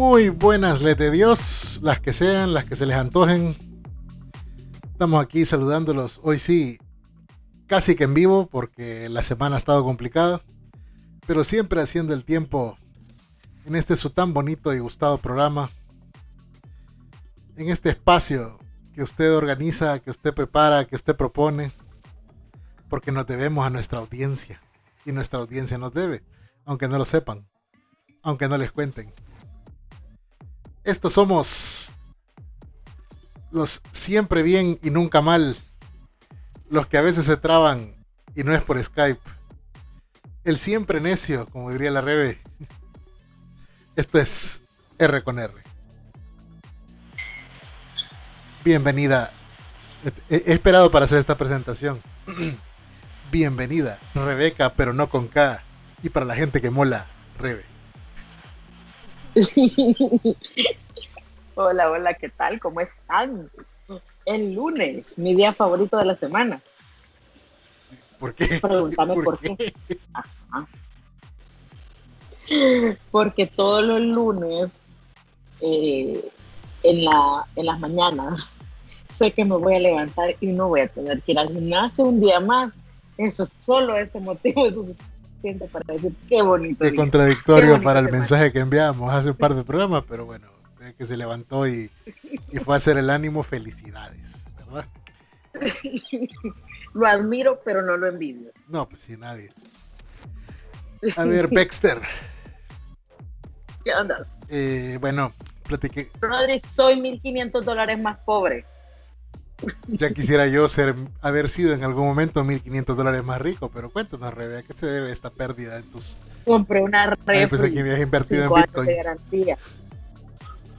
Muy buenas les de Dios, las que sean, las que se les antojen. Estamos aquí saludándolos. Hoy sí, casi que en vivo, porque la semana ha estado complicada. Pero siempre haciendo el tiempo en este su tan bonito y gustado programa. En este espacio que usted organiza, que usted prepara, que usted propone. Porque nos debemos a nuestra audiencia. Y nuestra audiencia nos debe, aunque no lo sepan, aunque no les cuenten. Estos somos los siempre bien y nunca mal. Los que a veces se traban y no es por Skype. El siempre necio, como diría la Rebe. Esto es R con R. Bienvenida. He esperado para hacer esta presentación. Bienvenida, Rebeca, pero no con K. Y para la gente que mola, Rebe. hola, hola, ¿qué tal? ¿Cómo están? El lunes, mi día favorito de la semana. ¿Por qué? Pregúntame por, qué. Porque todos los lunes, eh, en, la, en las mañanas, sé que me voy a levantar y no voy a tener que ir al gimnasio un día más. Eso, solo ese motivo es suficiente para decir qué bonito. Qué contradictorio para el mensaje que enviamos hace un par de programas, pero bueno, que se levantó y, y fue a hacer el ánimo, felicidades, ¿verdad? lo admiro, pero no lo envidio. No, pues sí, nadie. A ver, Baxter. ¿Qué onda? Eh, bueno, platiqué. Rodri, soy 1500 dólares más pobre. Ya quisiera yo ser, haber sido en algún momento 1500 dólares más rico, pero cuéntanos, Rebe, ¿a qué se debe esta pérdida en tus. Compré una refri. pues aquí invertido en de garantía.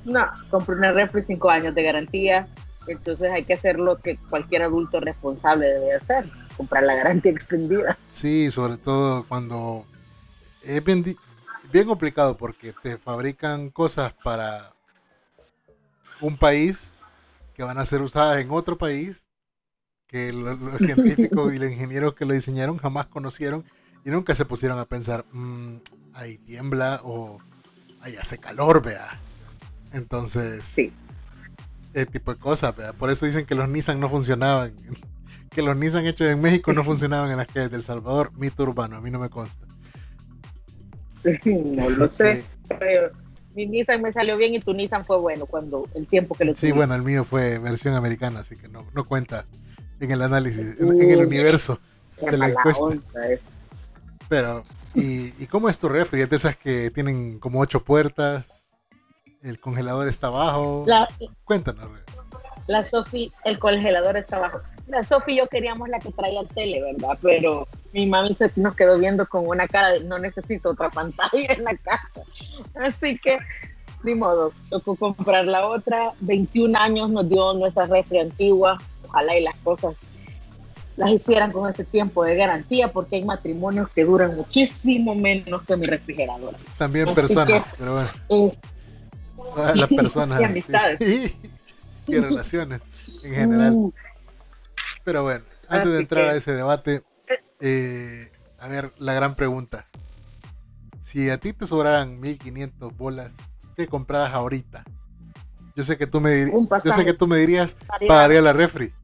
No, compré una refri 5 años de garantía. Entonces hay que hacer lo que cualquier adulto responsable debe hacer, comprar la garantía extendida. Sí, sobre todo cuando es bien, bien complicado porque te fabrican cosas para un país que van a ser usadas en otro país que los, científicos y los ingenieros que lo diseñaron jamás conocieron y nunca se pusieron a pensar, mmm, ahí tiembla o ahí hace calor, vea. Entonces, sí. ese tipo de cosas, por eso dicen que los Nissan no funcionaban, que los Nissan hechos en México no funcionaban en las calles del Salvador, mito urbano, a mí no me consta. No lo sé, pero mi Nissan me salió bien y tu Nissan fue bueno cuando el tiempo que lo Sí, bueno, el mío fue versión americana, así que no, no cuenta en el análisis, en, el universo de la encuesta. Pero, ¿y, ¿y cómo es tu refri? ¿Es de esas que tienen como ocho puertas? el congelador está abajo. Cuéntanos. La Sofi, el congelador está abajo. La Sofi y yo queríamos la que traía tele, ¿verdad? Pero mi mami se nos quedó viendo con una cara de no necesito otra pantalla en la casa. Así que, ni modo, tocó comprar la otra. 21 años nos dio nuestra refri antigua. Ojalá y las cosas las hicieran con ese tiempo de garantía, porque hay matrimonios que duran muchísimo menos que mi refrigeradora. También personas, pero bueno las personas. y amistades. Y, relaciones en general. Uh. Pero bueno, antes de entrar a ese debate, eh, a ver, la gran pregunta. Si a ti te sobraran 1500 bolas, ¿qué compraras ahorita? Yo sé que tú me, dirías, yo sé que tú me dirías, pagaría la refri.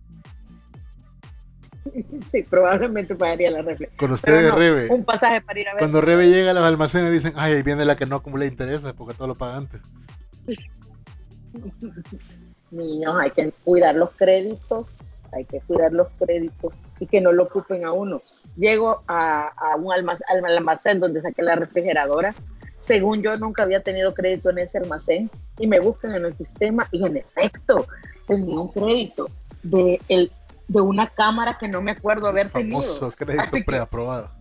Sí, probablemente pagaría la refri. Con ustedes, Rebe. Un pasaje para ir a ver. Cuando Rebe llega a los almacenes dicen, ay, ahí viene la que no acumula intereses porque todo lo paga antes. Niños, hay que cuidar los créditos, hay que cuidar los créditos y que no lo ocupen a uno. Llego a, un almacén, al almacén donde saqué la refrigeradora. Según yo, nunca había tenido crédito en ese almacén y me buscan en el sistema y en efecto, tenía un crédito de, el, de una cámara que no me acuerdo haber tenido. Famoso crédito preaprobado.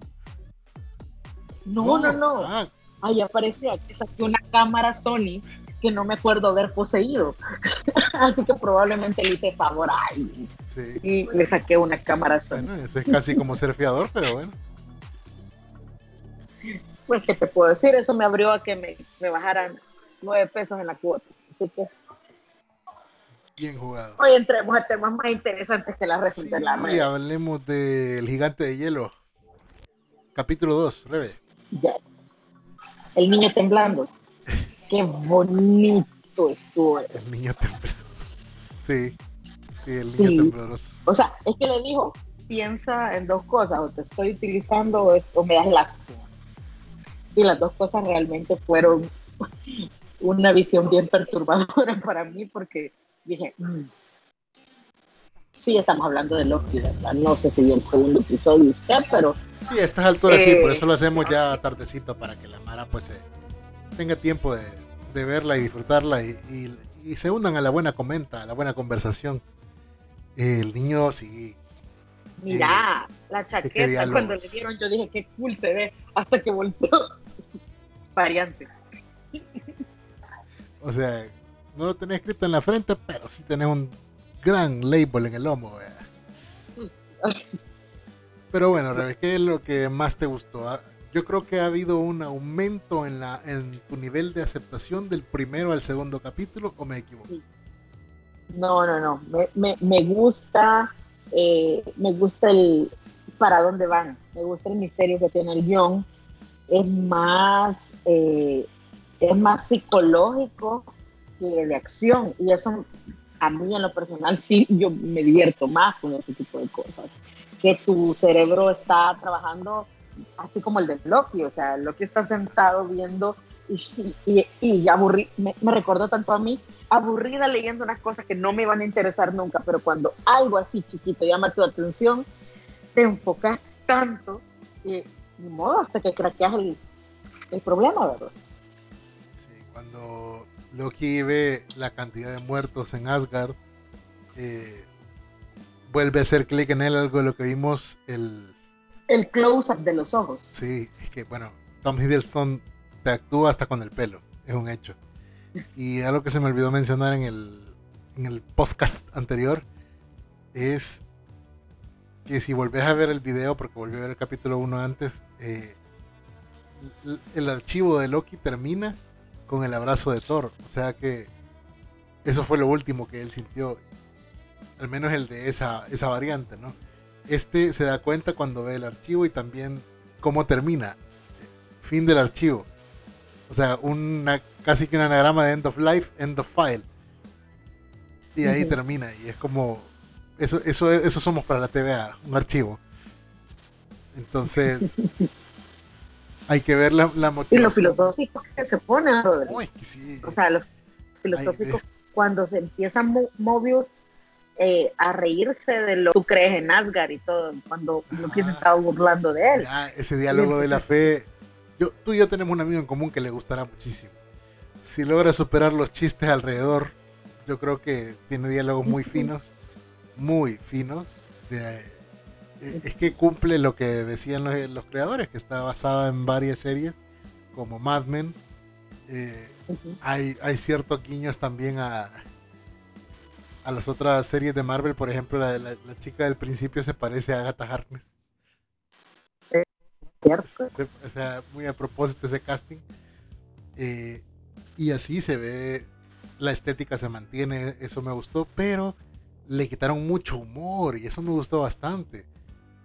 No, no, no. Ah. Ahí aparecía que saqué una cámara Sony que no me acuerdo haber poseído. Así que probablemente le hice favor a alguien. Y le saqué una cámara Bueno, eso es casi como ser fiador, pero bueno. Pues, ¿qué te puedo decir? Eso me abrió a que me, me bajaran nueve pesos en la cuota. Así que. Bien jugado. Hoy entremos a temas más interesantes que la resulta de la red. hablemos del gigante de hielo. Capítulo 2, Rebe. El niño temblando. qué bonito estuvo. El niño tembloroso. Sí, sí, el niño tembloroso. O sea, es que le dijo, piensa en dos cosas, o te estoy utilizando o, me das lástima. Y las dos cosas realmente fueron una visión bien perturbadora para mí porque dije, mm, sí, estamos hablando de Loki, ¿verdad? No sé si el segundo episodio usted, pero... Sí, a estas alturas sí, por eso lo hacemos ya tardecito para que la Mara pues tenga tiempo de, verla y disfrutarla y, se unan a la buena comenta, a la buena conversación. El niño sí Mira, la chaqueta, cuando le dieron, yo dije, qué cool se ve, hasta que volteó. Variante. O sea, no lo tenés escrito en la frente, pero sí tenés un gran label en el lomo. Pero bueno, ¿qué es lo que más te gustó? Yo creo que ha habido un aumento en, la, en tu nivel de aceptación del primero al segundo capítulo, ¿o me equivoco? No, no, no. Me, me, me gusta eh, me gusta el para dónde van, me gusta el misterio que tiene el guion, es más, eh, es más psicológico que de acción. Y eso a mí en lo personal sí yo me divierto más con ese tipo de cosas, que tu cerebro está trabajando así como el de Loki, o sea, Loki está sentado viendo y, y, y me, me recordó tanto a mí aburrida leyendo unas cosas que no me van a interesar nunca, pero cuando algo así chiquito llama tu atención, te enfocas tanto que ni modo hasta que craqueas el, el problema, ¿verdad? Sí, cuando Loki ve la cantidad de muertos en Asgard, eh, vuelve a hacer clic en él algo de lo que vimos el... El close-up de los ojos. Sí, es que bueno, Tom Hiddleston te actúa hasta con el pelo, es un hecho. Y algo que se me olvidó mencionar en el, en el podcast anterior es que si volvés a ver el video, porque volví a ver el capítulo 1 antes, eh, el, archivo de Loki termina con el abrazo de Thor. O sea que eso fue lo último que él sintió. Al menos el de esa, esa variante, ¿no? Este se da cuenta cuando ve el archivo y también cómo termina. Fin del archivo. O sea, una, casi que un anagrama de end of life, end of file. Y ahí termina. Y es como. Eso, eso, eso somos para la TVA, un archivo. Entonces. hay que ver la, la motivación. Y los filosóficos que se ponen, O sea, los filosóficos, cuando se empiezan Mobius eh, a reírse de lo que tú crees en Asgard y todo, cuando lo que se estaba burlando de él. ese diálogo de la fe yo, tú y yo tenemos un amigo en común que le gustará muchísimo. Si logra superar los chistes alrededor, yo creo que tiene diálogos muy finos, muy finos. Eh, es que cumple lo que decían los, creadores, que está basada en varias series, como Mad Men. Eh, hay, hay ciertos guiños también a, a las otras series de Marvel, por ejemplo, la, la, la chica del principio se parece a Agatha Harkness. O sea, muy a propósito ese casting. Eh, y así se ve, la estética se mantiene, eso me gustó, pero le quitaron mucho humor y eso me gustó bastante.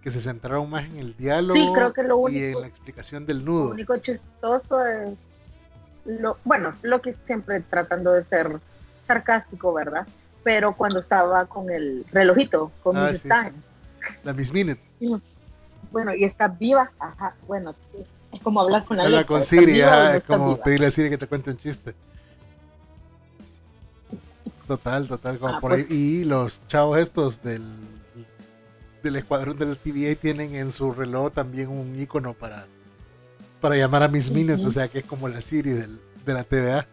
Que se centraron más en el diálogo y en la explicación del nudo. Lo único chistoso es, lo, bueno, lo que siempre tratando de ser sarcástico, ¿verdad? Pero cuando estaba con el relojito, con ah, Miss La Miss Minute bueno, y está viva, ajá, bueno, es, como hablar con la Habla con Siri, es como pedirle a Siri que te cuente un chiste. Total, total, como ah, por ahí. Pues. Y los chavos estos del, del escuadrón del TVA tienen en su reloj también un icono para, para llamar a Miss Minute, o sea que es como la Siri del, de la TVA.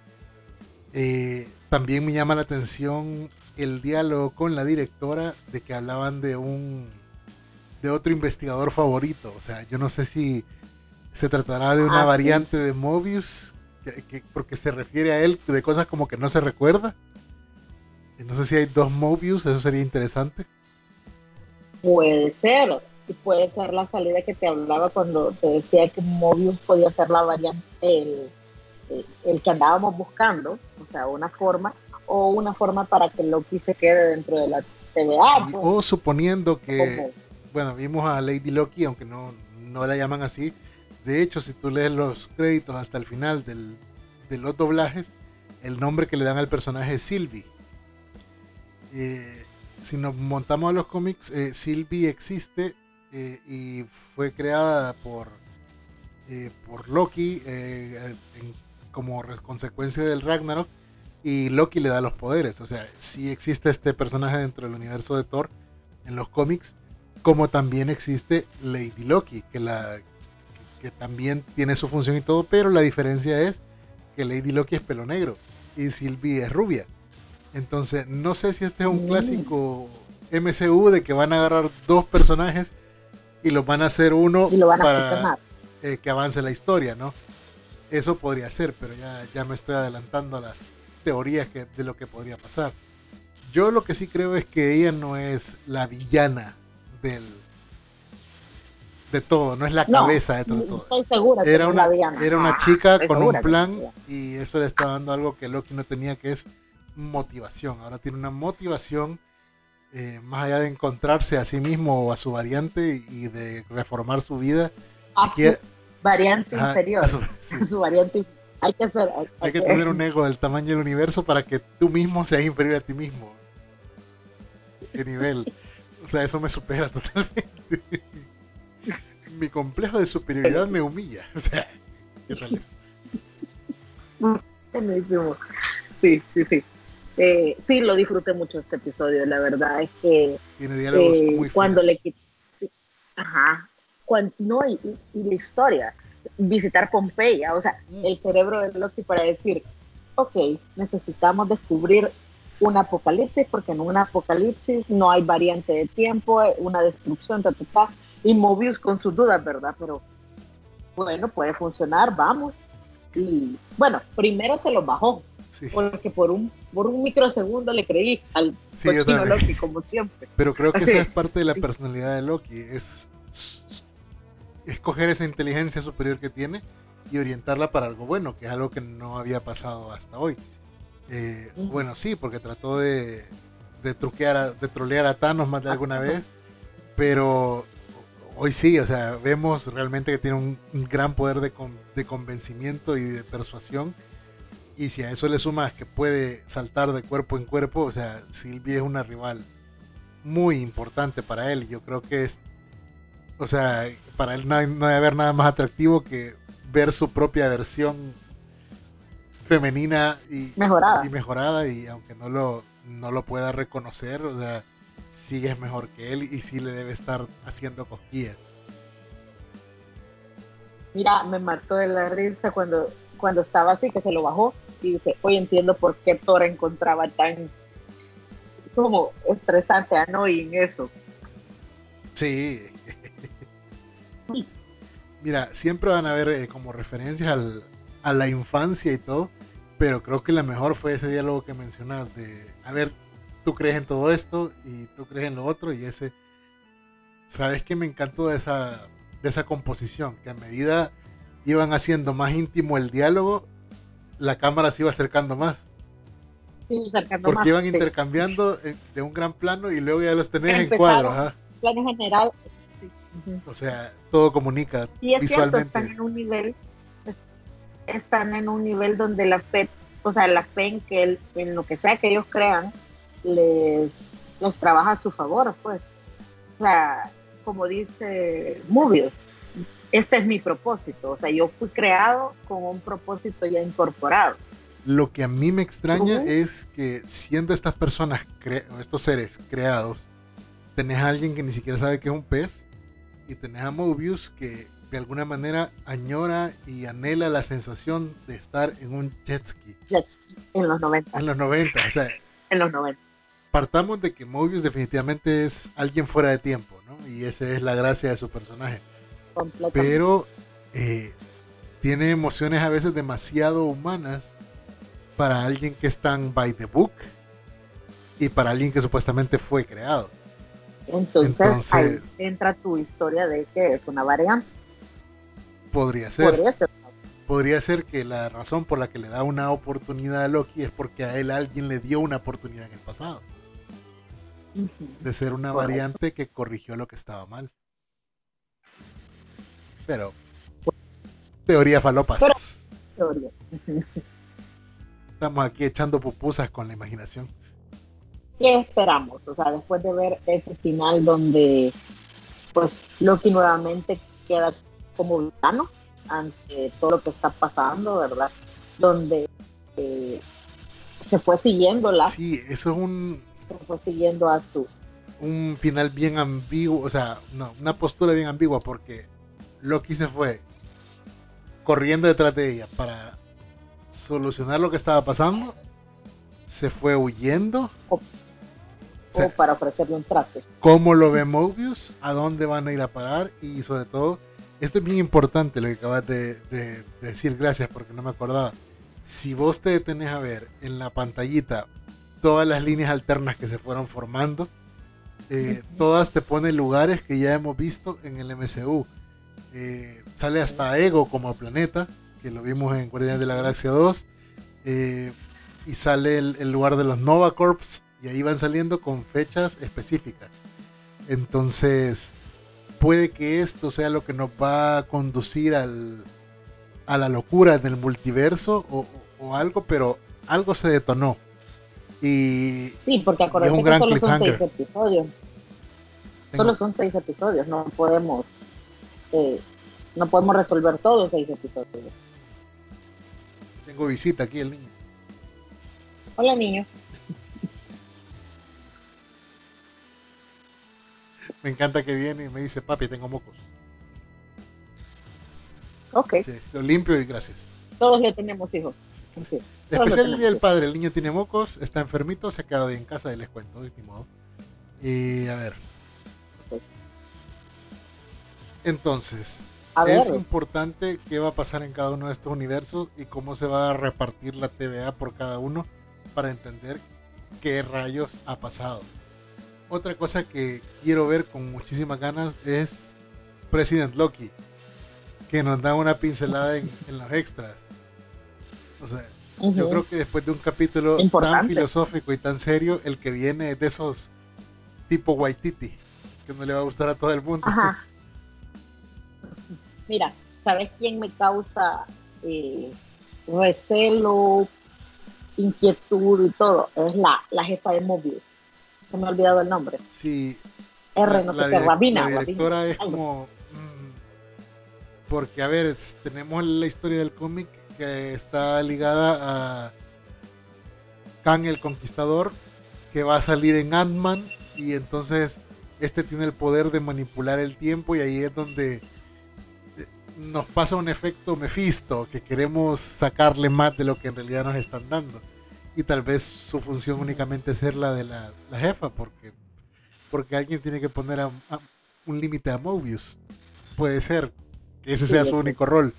Eh, también me llama la atención el diálogo con la directora de que hablaban de un de otro investigador favorito. O sea, yo no sé si se tratará de una ah, variante de Mobius, que, porque se refiere a él de cosas como que no se recuerda. No sé si hay dos Mobius, eso sería interesante. Puede ser, y puede ser la salida que te hablaba cuando te decía que Mobius podía ser la variante, el, el, que andábamos buscando, o sea, una forma, o una forma para que Loki se quede dentro de la TVA. Pues. o suponiendo que bueno, vimos a Lady Loki, aunque no, no la llaman así. De hecho, si tú lees los créditos hasta el final del, de los doblajes, el nombre que le dan al personaje es Sylvie. Eh, si nos montamos a los cómics, eh, Sylvie existe eh, y fue creada por, por Loki como consecuencia del Ragnarok y Loki le da los poderes. O sea, si existe este personaje dentro del universo de Thor en los cómics, como también existe Lady Loki, que, la, que, también tiene su función y todo, pero la diferencia es que Lady Loki es pelo negro y Sylvie es rubia. Entonces, no sé si este es un mm. clásico MCU de que van a agarrar dos personajes y los van a hacer uno para eh, que avance la historia, ¿no? Eso podría ser, pero ya, ya me estoy adelantando a las teorías que, de lo que podría pasar. Yo lo que sí creo es que ella no es la villana del de todo, no es la cabeza de todo. Estoy segura era, una, era una chica con un plan y eso le está dando algo que Loki no tenía, que es motivación. Ahora tiene una motivación eh, más allá de encontrarse a sí mismo o a su variante y de reformar su vida. A su variante inferior. A su, variante hay que, hacer, hay, que tener un ego del tamaño del universo para que tú mismo seas inferior a ti mismo. ¿Qué nivel? O sea, eso me supera totalmente. Mi complejo de superioridad me humilla. O sea, ¿qué tal es? Sí, sí, sí. Eh, sí, lo disfruté mucho este episodio. La verdad es que. Tiene diálogos eh, muy Cuando le Ajá. Cuando, no, y, la historia. Visitar Pompeya. O sea, mm. el cerebro de Loki para decir: Ok, necesitamos descubrir un apocalipsis, porque en un apocalipsis no hay variante de tiempo, una destrucción, ta, y Mobius con sus dudas, ¿verdad? Pero bueno, puede funcionar, vamos. Y bueno, primero se lo bajó, porque por un, por un microsegundo le creí al cochino Loki, como siempre. Pero creo que eso es parte de la personalidad de Loki, es escoger esa inteligencia superior que tiene y orientarla para algo bueno, que es algo que no había pasado hasta hoy. Eh, bueno, sí, porque trató de, de truquear, de trolear a Thanos más de alguna vez, pero hoy sí, o sea, vemos realmente que tiene un, gran poder de, de, convencimiento y de persuasión. Y si a eso le sumas que puede saltar de cuerpo en cuerpo, o sea, Sylvie es una rival muy importante para él. Yo creo que es, o sea, para él no, hay, no debe haber nada más atractivo que ver su propia versión femenina y mejorada. y mejorada y aunque no lo, no lo pueda reconocer, o sea, sí es mejor que él y sí le debe estar haciendo cosquillas. Mira, me mató de la risa cuando, cuando estaba así, que se lo bajó y dice, hoy entiendo por qué Thor encontraba tan como estresante a en eso. Sí. Mira, siempre van a haber eh, como referencias al, a la infancia y todo, pero creo que la mejor fue ese diálogo que mencionas de, a ver, tú crees en todo esto y tú crees en lo otro y ese, ¿sabes qué me encantó de esa, de esa composición? Que a medida iban haciendo más íntimo el diálogo, la cámara se iba acercando más. Porque iban intercambiando de un gran plano y luego ya los tenés en cuadros. Plano general. O sea, todo comunica y es visualmente. Cierto, están en un nivel están en un nivel donde la fe, o sea, la fe en que en lo que sea que ellos crean, les, les trabaja a su favor, pues. O sea, como dice Mobius, este es mi propósito, o sea, yo fui creado con un propósito ya incorporado. Lo que a mí me extraña es que siendo estas personas, estos seres creados, tenés a alguien que ni siquiera sabe que es un pez y tenés a Mobius que de alguna manera añora y anhela la sensación de estar en un jet ski. Jet ski, en los 90. En los 90, o sea. En los 90. Partamos de que Mobius definitivamente es alguien fuera de tiempo, ¿no? Y esa es la gracia de su personaje. Pero eh, tiene emociones a veces demasiado humanas para alguien que es tan by the book y para alguien que supuestamente fue creado. Entonces, ahí entra tu historia de que es una variante. Podría ser. Podría ser. que la razón por la que le da una oportunidad a Loki es porque a él alguien le dio una oportunidad en el pasado. De ser una variante que corrigió lo que estaba mal. Pero, teoría falopas. teoría. Estamos aquí echando pupusas con la imaginación. ¿Qué esperamos? O sea, después de ver ese final donde pues Loki nuevamente queda como villano ante todo lo que está pasando, ¿verdad? Donde eh, se fue siguiendo la... Sí, eso es un... Se fue siguiendo a su... Un final bien ambiguo, o sea, no, una postura bien ambigua porque Loki se fue corriendo detrás de ella para solucionar lo que estaba pasando, se fue huyendo. O, para ofrecerle un trato. ¿Cómo lo ve Mobius? ¿A dónde van a ir a parar? Y sobre todo, esto es bien importante lo que acabas de, decir, gracias porque no me acordaba. Si vos te detenés a ver en la pantallita todas las líneas alternas que se fueron formando, eh, todas te ponen lugares que ya hemos visto en el MCU. Eh, sale hasta Ego como planeta, que lo vimos en Guardianes de la Galaxia 2. Eh, y sale el, lugar de los Nova Corps y ahí van saliendo con fechas específicas. Entonces, puede que esto sea lo que nos va a conducir al, a la locura del multiverso o, algo, pero algo se detonó. Y, sí, porque acuérdate que solo son seis episodios. Solo son seis episodios, no podemos eh, no podemos resolver todos seis episodios. Tengo visita aquí el niño. Hola niño. Me encanta que viene y me dice, papi, tengo mocos. Ok. lo limpio y gracias. Todos le tenemos hijos. Especial el día del padre, el niño tiene mocos, está enfermito, se ha quedado en casa y les cuento, de modo. Y a ver. Entonces, es importante qué va a pasar en cada uno de estos universos y cómo se va a repartir la TVA por cada uno para entender qué rayos ha pasado. Otra cosa que quiero ver con muchísimas ganas es President Loki, que nos da una pincelada en, los extras. O sea, yo creo que después de un capítulo tan filosófico y tan serio, el que viene es de esos tipo Waititi, que no le va a gustar a todo el mundo. Mira, ¿sabes quién me causa eh, recelo, inquietud y todo? Es la, la jefa de Mobius. Se me ha olvidado el nombre. Sí. R, no sé qué, Rabina. La directora es como. Mm, porque, a ver, tenemos la historia del cómic que está ligada a Kang el Conquistador, que va a salir en Ant-Man, y entonces este tiene el poder de manipular el tiempo, y ahí es donde nos pasa un efecto Mephisto, que queremos sacarle más de lo que en realidad nos están dando. Y tal vez su función únicamente ser la de la, jefa, porque, porque alguien tiene que poner un límite a Mobius. Puede ser que ese sea su único rol.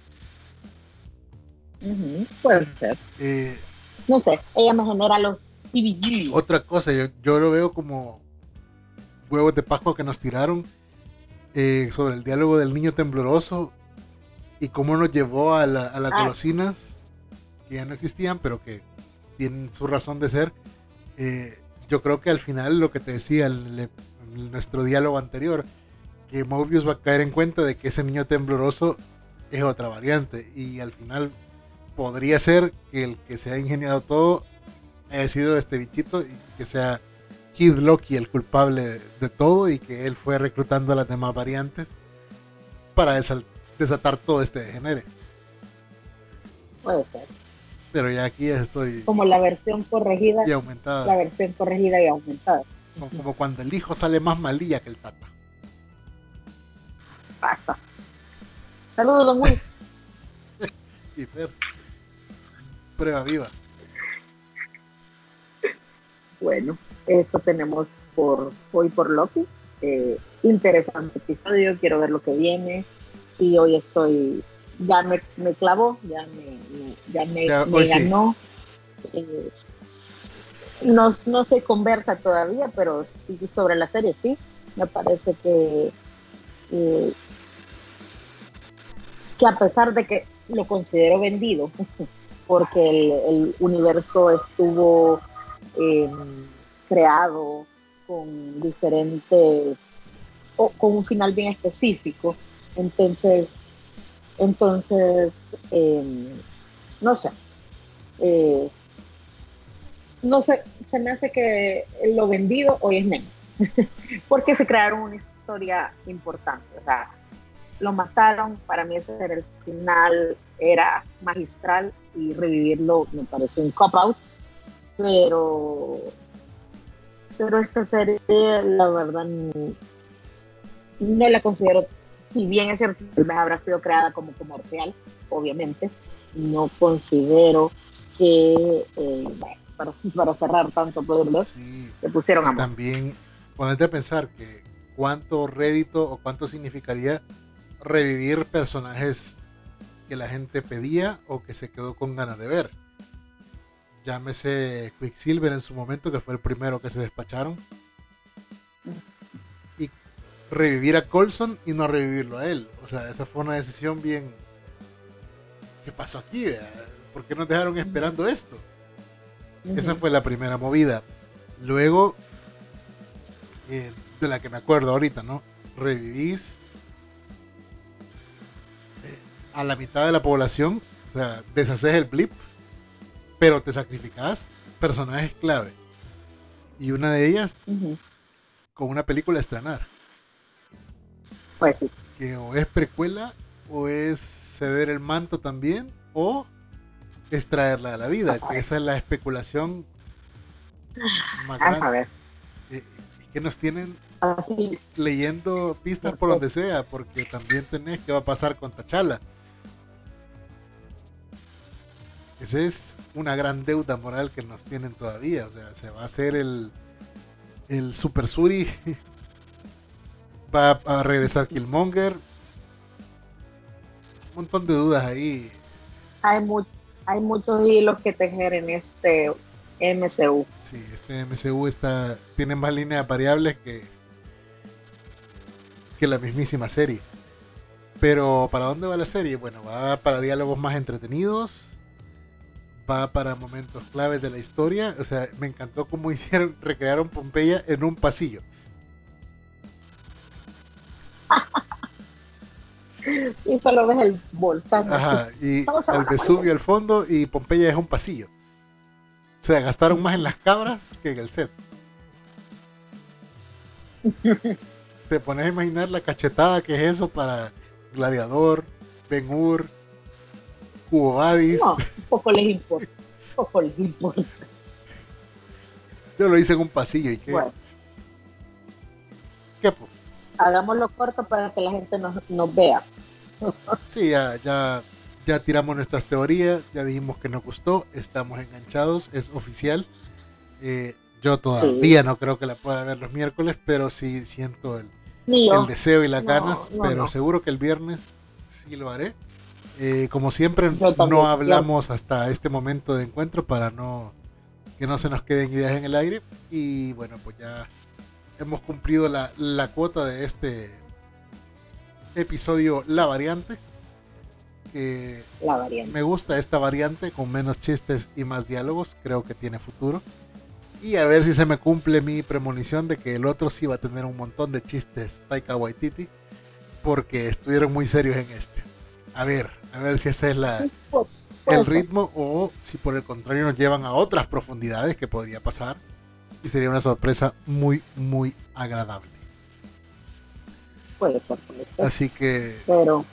puede ser. Eh, no sé, ella me genera los Otra cosa, yo, lo veo como huevos de Pascua que nos tiraron eh, sobre el diálogo del niño tembloroso y cómo nos llevó a, las ah. golosinas que ya no existían, pero que tienen su razón de ser. Eh, yo creo que al final lo que te decía en, nuestro diálogo anterior, que Mobius va a caer en cuenta de que ese niño tembloroso es otra variante y al final podría ser que el que se ha ingeniado todo haya sido este bichito y que sea Kid Loki el culpable de, todo y que él fue reclutando a las demás variantes para desatar todo este degenere. Puede ser. Pero ya aquí estoy. Como la versión corregida. Y aumentada. La versión corregida y aumentada. Como, cuando el hijo sale más malilla que el tata. Pasa. Saludos, don Will. y Fer. Prueba viva. Bueno, eso tenemos por hoy por Loki. Eh, interesante episodio, quiero ver lo que viene sí, hoy estoy, ya me, me clavó, ya me, ya me, ganó. Eh, no, no se conversa todavía, pero sí, sobre la serie sí, me parece que, eh, que a pesar de que lo considero vendido, porque el, universo estuvo em, creado con diferentes, o con un final bien específico, entonces, entonces, em, no sé, eh, no sé, se me hace que lo vendido hoy es menos, porque se crearon una historia importante, o sea, lo mataron, para mí ese era el final, era magistral y revivirlo me pareció un cop-out, pero, pero esta serie, la verdad, no, la considero, si bien es cierto, tal vez habrá sido creada como comercial, obviamente, no considero que, eh, para, para, cerrar tanto, ¿verdad? Sí, le pusieron amor. También, ponerte a pensar que cuánto rédito o cuánto significaría revivir personajes que la gente pedía o que se quedó con ganas de ver. Llámese Quicksilver en su momento, que fue el primero que se despacharon. Y revivir a Colson y no revivirlo a él. O sea, esa fue una decisión bien... ¿Qué pasó aquí? ¿Por qué nos dejaron esperando esto? Esa fue la primera movida. Luego, eh, de la que me acuerdo ahorita, ¿no? Revivís a la mitad de la población, o sea, deshaces el blip, pero te sacrificas personajes clave. Y una de ellas con una película a estrenar. Pues sí. Que o es precuela, o es ceder el manto también, o es traerla a la vida. Que esa es la especulación más grande. A ver. Eh, que nos tienen leyendo pistas por donde sea, porque también tenés que va a pasar con Tachala. Esa es una gran deuda moral que nos tienen todavía. O sea, se va a hacer el, el Super Suri. va a regresar Killmonger. Montón de dudas ahí. Hay, hay muchos hilos que tejer en este MCU. Sí, este MCU está, tiene más líneas variables que, que la mismísima serie. Pero ¿para dónde va la serie? Bueno, va para diálogos más entretenidos va para momentos claves de la historia. O sea, me encantó cómo hicieron, recrearon Pompeya en un pasillo. Y solo ves el volcán. Ajá, y el Vesubio al fondo y Pompeya es un pasillo. O sea, gastaron más en las cabras que en el set. Te pones a imaginar la cachetada que es eso para Gladiador, Ben Hur, no, poco les importa. Poco les importa. Yo lo hice en un pasillo y qué. ¿Qué? Hagámoslo corto para que la gente nos, vea. sí, ya, ya, ya tiramos nuestras teorías, ya dijimos que nos gustó, estamos enganchados, es oficial. Eh, yo todavía no creo que la pueda ver los miércoles, pero sí siento el, el deseo y las ganas, pero seguro que el viernes sí lo haré. Eh, como siempre, no hablamos hasta este momento de encuentro para no que no se nos queden ideas en el aire. Y bueno, pues ya hemos cumplido la, la cuota de este episodio La Variante. la variante. Me gusta esta variante con menos chistes y más diálogos. Creo que tiene futuro. Y a ver si se me cumple mi premonición de que el otro sí va a tener un montón de chistes Taika Waititi. Porque estuvieron muy serios en este. A ver, a ver si ese es la, el ritmo o si por el contrario nos llevan a otras profundidades que podría pasar y sería una sorpresa muy, muy agradable. Puede ser, puede ser. Así que... Pero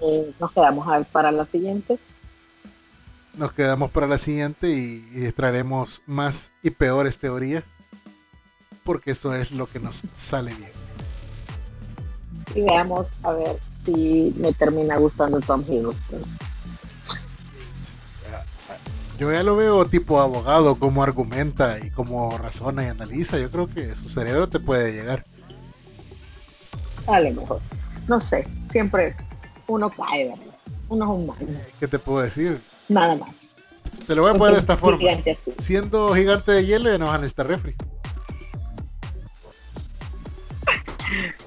eh, nos quedamos a ver para la siguiente. Nos quedamos para la siguiente y, y traeremos más y peores teorías porque eso es lo que nos sale bien. Y veamos a ver si me termina gustando Tom Hiddleston. Yo ya lo veo tipo abogado, como argumenta y como razona y analiza. Yo creo que su cerebro te puede llegar. Dale, mejor. No sé, siempre uno cae, ¿verdad? Uno es humano. ¿Qué te puedo decir? Nada más. Te lo voy a poner de esta forma. Siendo gigante de hielo ya no van a estar refri.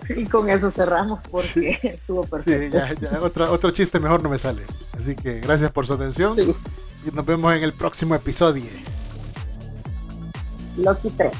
Y con eso cerramos porque estuvo perfecto. Sí, ya, otro chiste mejor no me sale. Así que gracias por su atención y nos vemos en el próximo episodio. Loki 3.